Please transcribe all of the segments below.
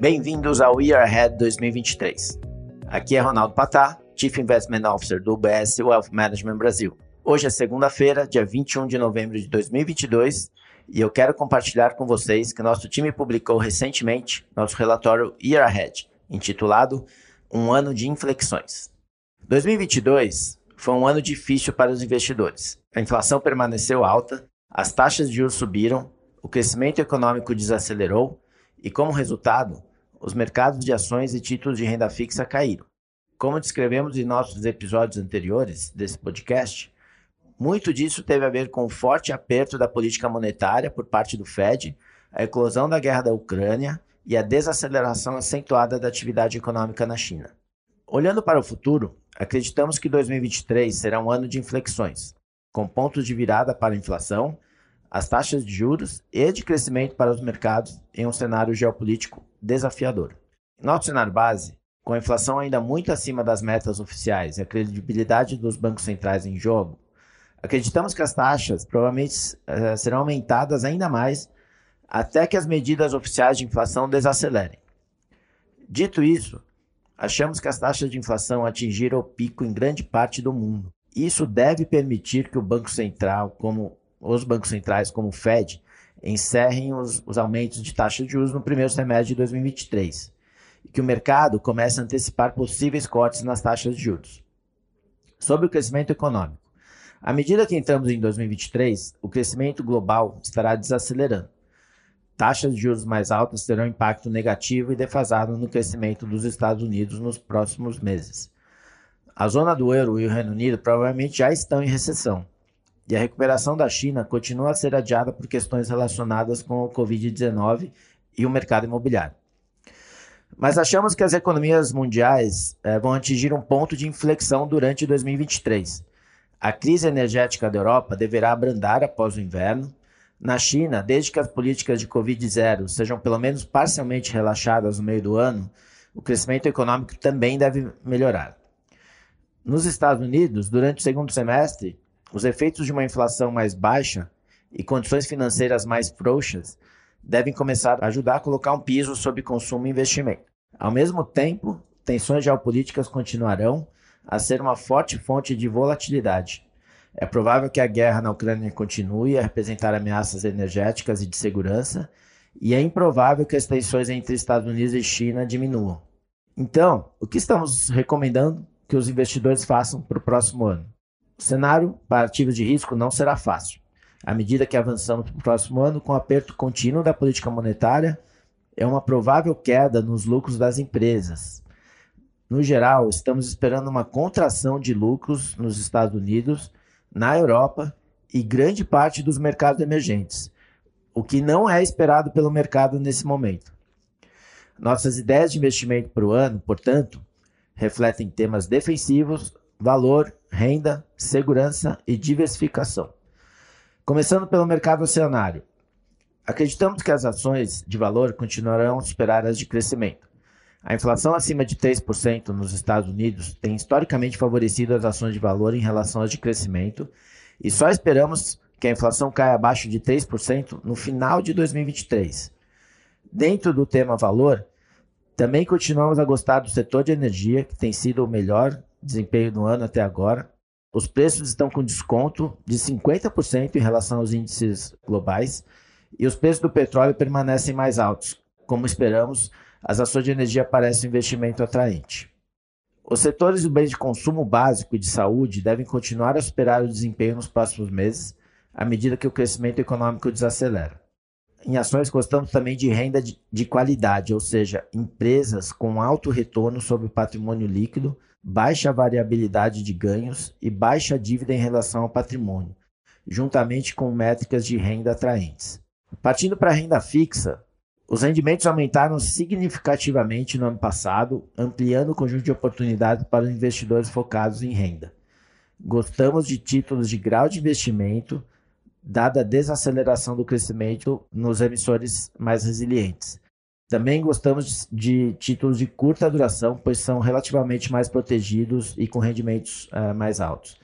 Bem-vindos ao Year Ahead 2023. Aqui é Ronaldo Patá, Chief Investment Officer do UBS Wealth Management Brasil. Hoje é segunda-feira, dia 21 de novembro de 2022, e eu quero compartilhar com vocês que nosso time publicou recentemente nosso relatório Year Ahead, intitulado Um Ano de Inflexões. 2022 foi um ano difícil para os investidores. A inflação permaneceu alta, as taxas de juros subiram, o crescimento econômico desacelerou e, como resultado, os mercados de ações e títulos de renda fixa caíram. Como descrevemos em nossos episódios anteriores desse podcast, muito disso teve a ver com o forte aperto da política monetária por parte do Fed, a eclosão da guerra da Ucrânia e a desaceleração acentuada da atividade econômica na China. Olhando para o futuro, acreditamos que 2023 será um ano de inflexões, com pontos de virada para a inflação, as taxas de juros e de crescimento para os mercados em um cenário geopolítico desafiador. Em nosso cenário base, com a inflação ainda muito acima das metas oficiais e a credibilidade dos bancos centrais em jogo, acreditamos que as taxas provavelmente uh, serão aumentadas ainda mais até que as medidas oficiais de inflação desacelerem. Dito isso, achamos que as taxas de inflação atingiram o pico em grande parte do mundo. Isso deve permitir que o Banco Central, como os bancos centrais, como o Fed, encerrem os, os aumentos de taxa de juros no primeiro semestre de 2023 e que o mercado comece a antecipar possíveis cortes nas taxas de juros. Sobre o crescimento econômico. À medida que entramos em 2023, o crescimento global estará desacelerando. Taxas de juros mais altas terão impacto negativo e defasado no crescimento dos Estados Unidos nos próximos meses. A zona do euro e o Reino Unido provavelmente já estão em recessão, e a recuperação da China continua a ser adiada por questões relacionadas com o Covid-19 e o mercado imobiliário. Mas achamos que as economias mundiais eh, vão atingir um ponto de inflexão durante 2023. A crise energética da Europa deverá abrandar após o inverno. Na China, desde que as políticas de Covid-0 sejam pelo menos parcialmente relaxadas no meio do ano, o crescimento econômico também deve melhorar. Nos Estados Unidos, durante o segundo semestre, os efeitos de uma inflação mais baixa e condições financeiras mais frouxas devem começar a ajudar a colocar um piso sobre consumo e investimento. Ao mesmo tempo, tensões geopolíticas continuarão a ser uma forte fonte de volatilidade. É provável que a guerra na Ucrânia continue a representar ameaças energéticas e de segurança, e é improvável que as tensões entre Estados Unidos e China diminuam. Então, o que estamos recomendando que os investidores façam para o próximo ano? O cenário para ativos de risco não será fácil. À medida que avançamos para o próximo ano, com o aperto contínuo da política monetária, é uma provável queda nos lucros das empresas. No geral, estamos esperando uma contração de lucros nos Estados Unidos, na Europa e grande parte dos mercados emergentes, o que não é esperado pelo mercado nesse momento. Nossas ideias de investimento para o ano, portanto, refletem temas defensivos, valor, renda, segurança e diversificação. Começando pelo mercado acionário. Acreditamos que as ações de valor continuarão a superar as de crescimento. A inflação acima de 3% nos Estados Unidos tem historicamente favorecido as ações de valor em relação às de crescimento, e só esperamos que a inflação caia abaixo de 3% no final de 2023. Dentro do tema valor, também continuamos a gostar do setor de energia, que tem sido o melhor desempenho do ano até agora. Os preços estão com desconto de 50% em relação aos índices globais e os preços do petróleo permanecem mais altos. Como esperamos, as ações de energia parecem um investimento atraente. Os setores do bem de consumo básico e de saúde devem continuar a superar o desempenho nos próximos meses, à medida que o crescimento econômico desacelera. Em ações, gostamos também de renda de, de qualidade, ou seja, empresas com alto retorno sobre o patrimônio líquido baixa variabilidade de ganhos e baixa dívida em relação ao patrimônio, juntamente com métricas de renda atraentes. Partindo para a renda fixa, os rendimentos aumentaram significativamente no ano passado, ampliando o conjunto de oportunidades para os investidores focados em renda. Gostamos de títulos de grau de investimento, dada a desaceleração do crescimento nos emissores mais resilientes. Também gostamos de títulos de curta duração, pois são relativamente mais protegidos e com rendimentos uh, mais altos.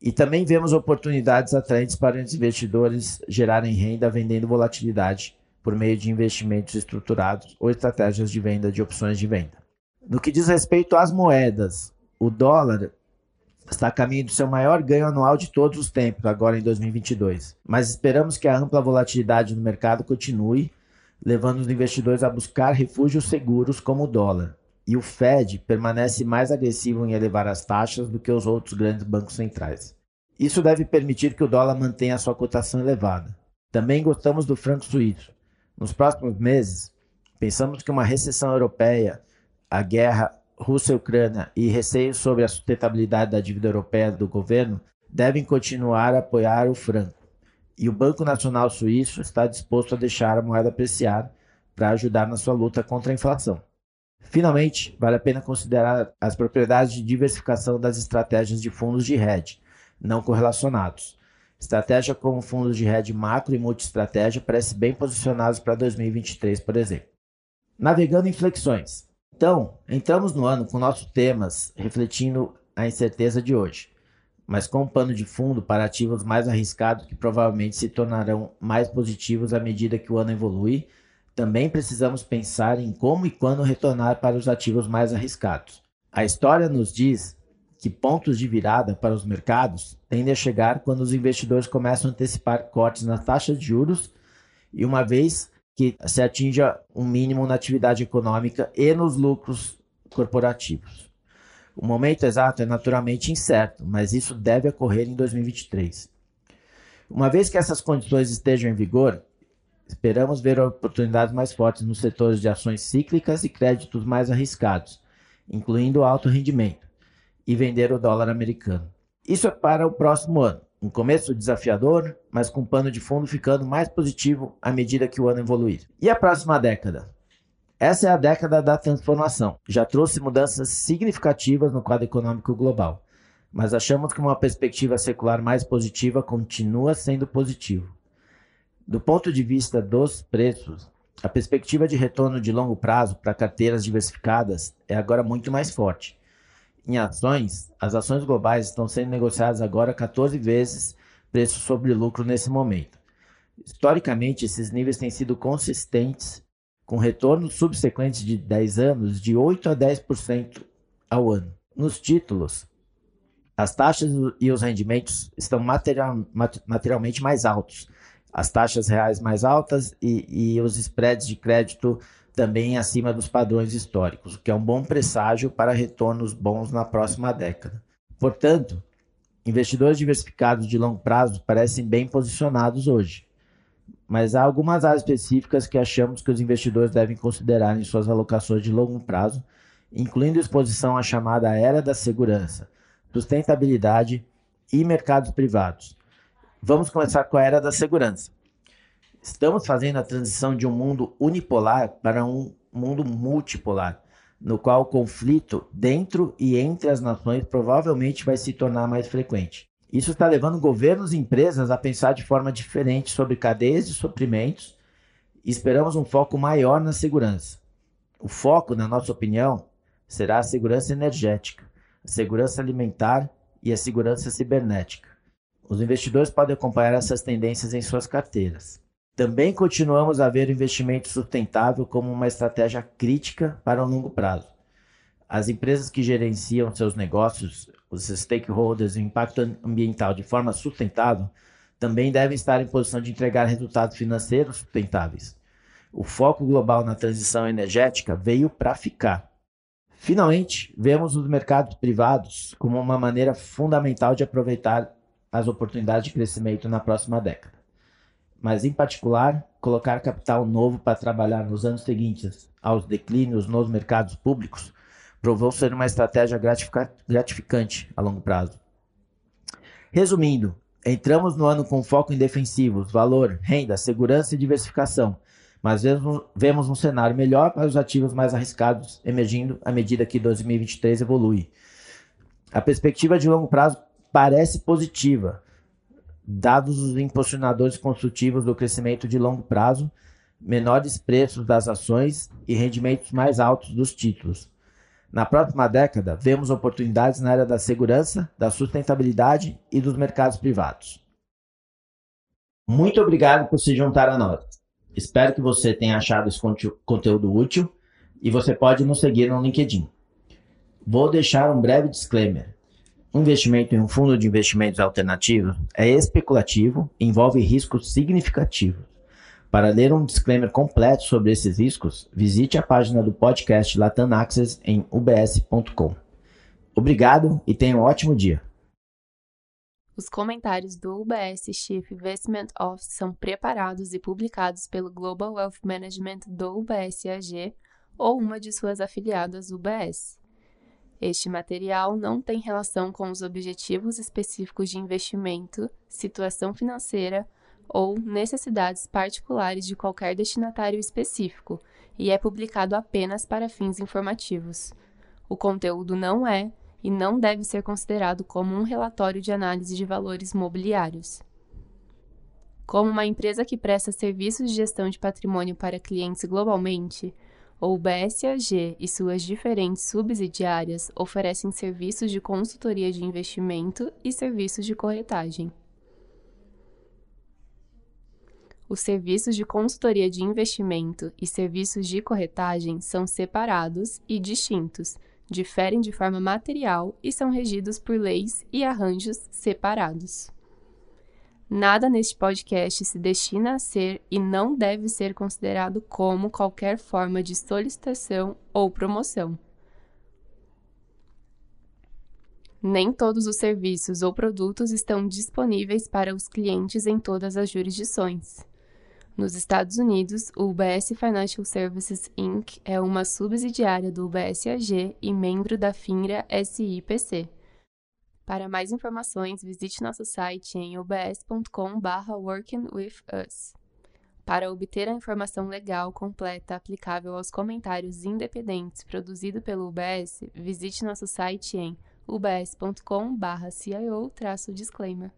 E também vemos oportunidades atraentes para os investidores gerarem renda vendendo volatilidade por meio de investimentos estruturados ou estratégias de venda de opções de venda. No que diz respeito às moedas, o dólar está a caminho do seu maior ganho anual de todos os tempos, agora em 2022. Mas esperamos que a ampla volatilidade no mercado continue, levando os investidores a buscar refúgios seguros como o dólar. E o Fed permanece mais agressivo em elevar as taxas do que os outros grandes bancos centrais. Isso deve permitir que o dólar mantenha sua cotação elevada. Também gostamos do franco suíço. Nos próximos meses, pensamos que uma recessão europeia, a guerra Rússia-Ucrânia e receios sobre a sustentabilidade da dívida europeia do governo devem continuar a apoiar o franco. E o Banco Nacional Suíço está disposto a deixar a moeda apreciar para ajudar na sua luta contra a inflação. Finalmente, vale a pena considerar as propriedades de diversificação das estratégias de fundos de hedge, não correlacionados. Estratégia como fundos de hedge macro e multi-estratégia parece bem posicionados para 2023, por exemplo. Navegando em. Então, entramos no ano com nossos temas refletindo a incerteza de hoje, mas com um pano de fundo para ativos mais arriscados que provavelmente se tornarão mais positivos à medida que o ano evolui. Também precisamos pensar em como e quando retornar para os ativos mais arriscados. A história nos diz que pontos de virada para os mercados tendem a chegar quando os investidores começam a antecipar cortes nas taxas de juros e uma vez que se atinja um mínimo na atividade econômica e nos lucros corporativos. O momento exato é naturalmente incerto, mas isso deve ocorrer em 2023. Uma vez que essas condições estejam em vigor, esperamos ver oportunidades mais fortes nos setores de ações cíclicas e créditos mais arriscados, incluindo alto rendimento, e vender o dólar americano. Isso é para o próximo ano. Um começo desafiador, mas com pano de fundo ficando mais positivo à medida que o ano evoluir. E a próxima década? Essa é a década da transformação. Já trouxe mudanças significativas no quadro econômico global, mas achamos que uma perspectiva secular mais positiva continua sendo positivo. Do ponto de vista dos preços, a perspectiva de retorno de longo prazo para carteiras diversificadas é agora muito mais forte em ações, as ações globais estão sendo negociadas agora 14 vezes preço sobre lucro nesse momento. Historicamente, esses níveis têm sido consistentes, com retornos subsequentes de 10 anos de 8 a 10% ao ano. Nos títulos, as taxas e os rendimentos estão material, materialmente mais altos, as taxas reais mais altas e, e os spreads de crédito também acima dos padrões históricos, o que é um bom presságio para retornos bons na próxima década. Portanto, investidores diversificados de longo prazo parecem bem posicionados hoje, mas há algumas áreas específicas que achamos que os investidores devem considerar em suas alocações de longo prazo, incluindo exposição à chamada era da segurança, sustentabilidade e mercados privados. Vamos começar com a era da segurança. Estamos fazendo a transição de um mundo unipolar para um mundo multipolar, no qual o conflito dentro e entre as nações provavelmente vai se tornar mais frequente. Isso está levando governos e empresas a pensar de forma diferente sobre cadeias de suprimentos e esperamos um foco maior na segurança. O foco, na nossa opinião, será a segurança energética, a segurança alimentar e a segurança cibernética. Os investidores podem acompanhar essas tendências em suas carteiras. Também continuamos a ver o investimento sustentável como uma estratégia crítica para o longo prazo. As empresas que gerenciam seus negócios, os stakeholders o impacto ambiental de forma sustentável, também devem estar em posição de entregar resultados financeiros sustentáveis. O foco global na transição energética veio para ficar. Finalmente, vemos os mercados privados como uma maneira fundamental de aproveitar as oportunidades de crescimento na próxima década mas em particular, colocar capital novo para trabalhar nos anos seguintes aos declínios nos mercados públicos provou ser uma estratégia gratificante a longo prazo. Resumindo, entramos no ano com foco em defensivos, valor, renda, segurança e diversificação, mas vemos, um cenário melhor para os ativos mais arriscados emergindo à medida que 2023 evolui. A perspectiva de longo prazo parece positiva, dados os impulsionadores construtivos do crescimento de longo prazo, menores preços das ações e rendimentos mais altos dos títulos. Na próxima década, vemos oportunidades na área da segurança, da sustentabilidade e dos mercados privados. Muito obrigado por se juntar a nós. Espero que você tenha achado esse conteúdo útil e você pode nos seguir no LinkedIn. Vou deixar um breve disclaimer. Um investimento em um fundo de investimentos alternativo é especulativo e envolve riscos significativos. Para ler um disclaimer completo sobre esses riscos, visite a página do podcast Latam Access em ubs.com. Obrigado e tenha um ótimo dia. Os comentários do UBS Chief Investment Office são preparados e publicados pelo Global Wealth Management do UBS AG ou uma de suas afiliadas UBS. Este material não tem relação com os objetivos específicos de investimento, situação financeira ou necessidades particulares de qualquer destinatário específico e é publicado apenas para fins informativos. O conteúdo não é e não deve ser considerado como um relatório de análise de valores mobiliários. Como uma empresa que presta serviços de gestão de patrimônio para clientes globalmente, o BSAG e suas diferentes subsidiárias oferecem serviços de consultoria de investimento e serviços de corretagem. Os serviços de consultoria de investimento e serviços de corretagem são separados e distintos, diferem de forma material e são regidos por leis e arranjos separados. Nada neste podcast se destina a ser e não deve ser considerado como qualquer forma de solicitação ou promoção. Nem todos os serviços ou produtos estão disponíveis para os clientes em todas as jurisdições. Nos Estados Unidos, o UBS Financial Services Inc. é uma subsidiária do UBS AG e membro da FINRA SIPC. Para mais informações, visite nosso site em ubs.com/workingwithus. Para obter a informação legal completa aplicável aos comentários independentes produzido pelo UBS, visite nosso site em ubs.com/cio-disclaimer.